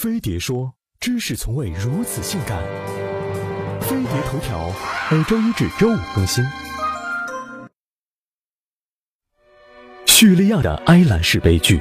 飞碟说：知识从未如此性感。飞碟头条每周一至周五更新。叙利亚的埃兰式悲剧。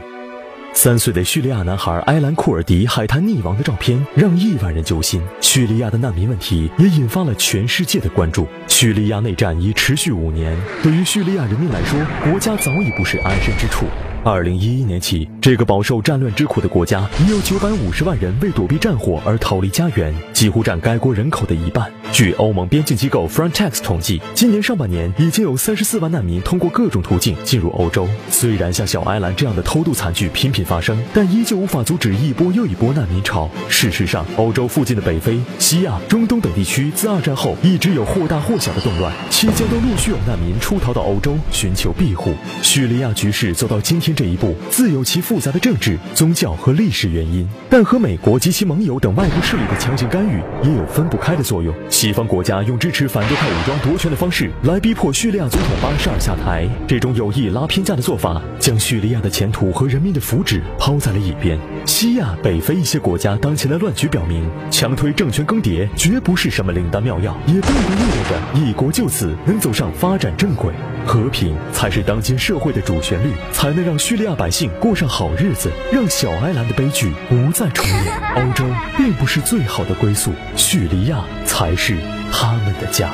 三岁的叙利亚男孩埃兰库尔迪海滩溺亡的照片让亿万人揪心。叙利亚的难民问题也引发了全世界的关注。叙利亚内战已持续五年，对于叙利亚人民来说，国家早已不是安身之处。二零一一年起，这个饱受战乱之苦的国家已有九百五十万人为躲避战火而逃离家园，几乎占该国人口的一半。据欧盟边境机构 Frontex 统计，今年上半年已经有三十四万难民通过各种途径进入欧洲。虽然像小埃兰这样的偷渡惨剧频频发生，但依旧无法阻止一波又一波难民潮。事实上，欧洲附近的北非、西亚、中东等地区自二战后一直有或大或小的动乱，期间都陆续有难民出逃到欧洲寻求庇护。叙利亚局势走到今天。这一步自有其复杂的政治、宗教和历史原因，但和美国及其盟友等外部势力的强行干预也有分不开的作用。西方国家用支持反对派武装夺权的方式来逼迫叙利亚总统巴沙尔下台，这种有意拉偏架的做法，将叙利亚的前途和人民的福祉抛在了一边。西亚、北非一些国家当前的乱局表明，强推政权更迭绝不是什么灵丹妙药，也并不意味着一国就此能走上发展正轨。和平才是当今社会的主旋律，才能让叙利亚百姓过上好日子，让小埃兰的悲剧不再重演。欧洲并不是最好的归宿，叙利亚才是他们的家。